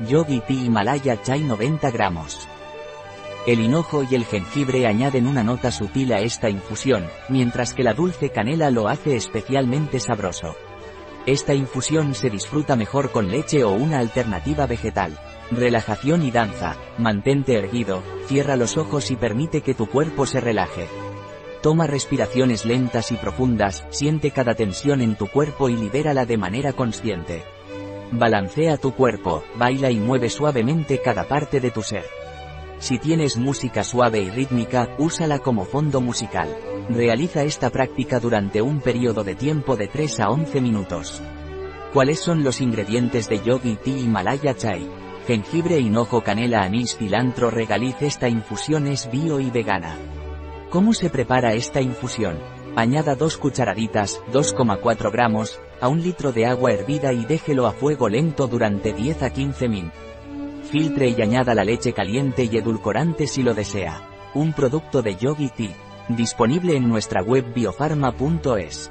Yogi Tea Himalaya Chai 90 gramos. El hinojo y el jengibre añaden una nota sutil a esta infusión, mientras que la dulce canela lo hace especialmente sabroso. Esta infusión se disfruta mejor con leche o una alternativa vegetal. Relajación y danza. Mantente erguido, cierra los ojos y permite que tu cuerpo se relaje. Toma respiraciones lentas y profundas, siente cada tensión en tu cuerpo y libérala de manera consciente. Balancea tu cuerpo, baila y mueve suavemente cada parte de tu ser. Si tienes música suave y rítmica, úsala como fondo musical. Realiza esta práctica durante un periodo de tiempo de 3 a 11 minutos. ¿Cuáles son los ingredientes de Yogi Tea Himalaya Chai? Jengibre, hinojo, canela, anís, cilantro, regaliz. Esta infusión es bio y vegana. ¿Cómo se prepara esta infusión? Añada 2 cucharaditas, 2,4 gramos, a un litro de agua hervida y déjelo a fuego lento durante 10 a 15 min. Filtre y añada la leche caliente y edulcorante si lo desea. Un producto de Yogi Tea. Disponible en nuestra web biofarma.es.